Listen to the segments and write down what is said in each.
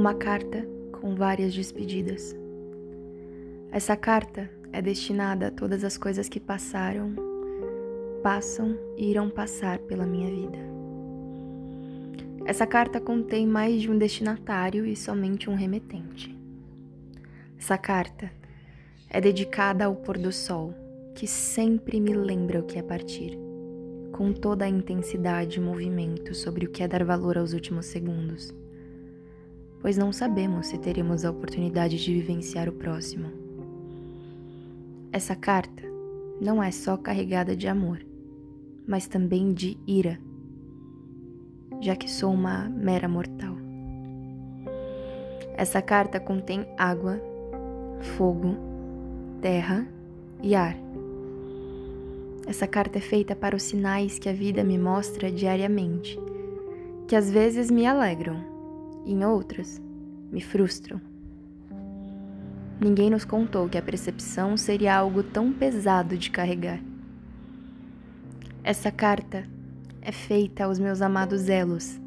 uma carta com várias despedidas. Essa carta é destinada a todas as coisas que passaram, passam e irão passar pela minha vida. Essa carta contém mais de um destinatário e somente um remetente. Essa carta é dedicada ao pôr do sol, que sempre me lembra o que é partir, com toda a intensidade e movimento sobre o que é dar valor aos últimos segundos, pois não sabemos se teremos a oportunidade de vivenciar o próximo. Essa carta não é só carregada de amor, mas também de ira, já que sou uma mera mortal. Essa carta contém água, fogo, terra e ar. Essa carta é feita para os sinais que a vida me mostra diariamente, que às vezes me alegram e em outras me frustram. Ninguém nos contou que a percepção seria algo tão pesado de carregar. Essa carta é feita aos meus amados elos,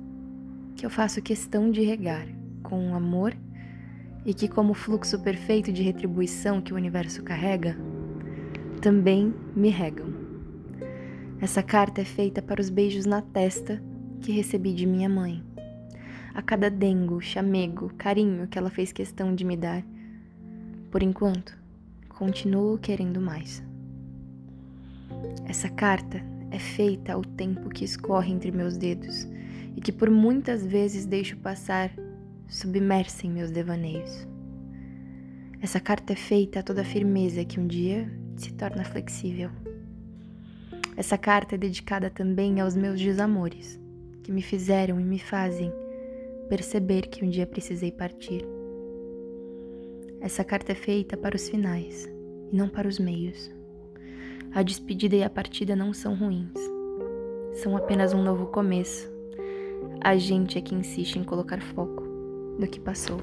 que eu faço questão de regar com amor e que, como fluxo perfeito de retribuição que o universo carrega, também me regam. Essa carta é feita para os beijos na testa que recebi de minha mãe, a cada dengo, chamego, carinho que ela fez questão de me dar. Por enquanto, continuo querendo mais. Essa carta é feita ao tempo que escorre entre meus dedos e que por muitas vezes deixo passar submersa em meus devaneios. Essa carta é feita a toda firmeza que um dia se torna flexível. Essa carta é dedicada também aos meus desamores, que me fizeram e me fazem perceber que um dia precisei partir. Essa carta é feita para os finais e não para os meios. A despedida e a partida não são ruins. São apenas um novo começo. A gente é que insiste em colocar foco no que passou.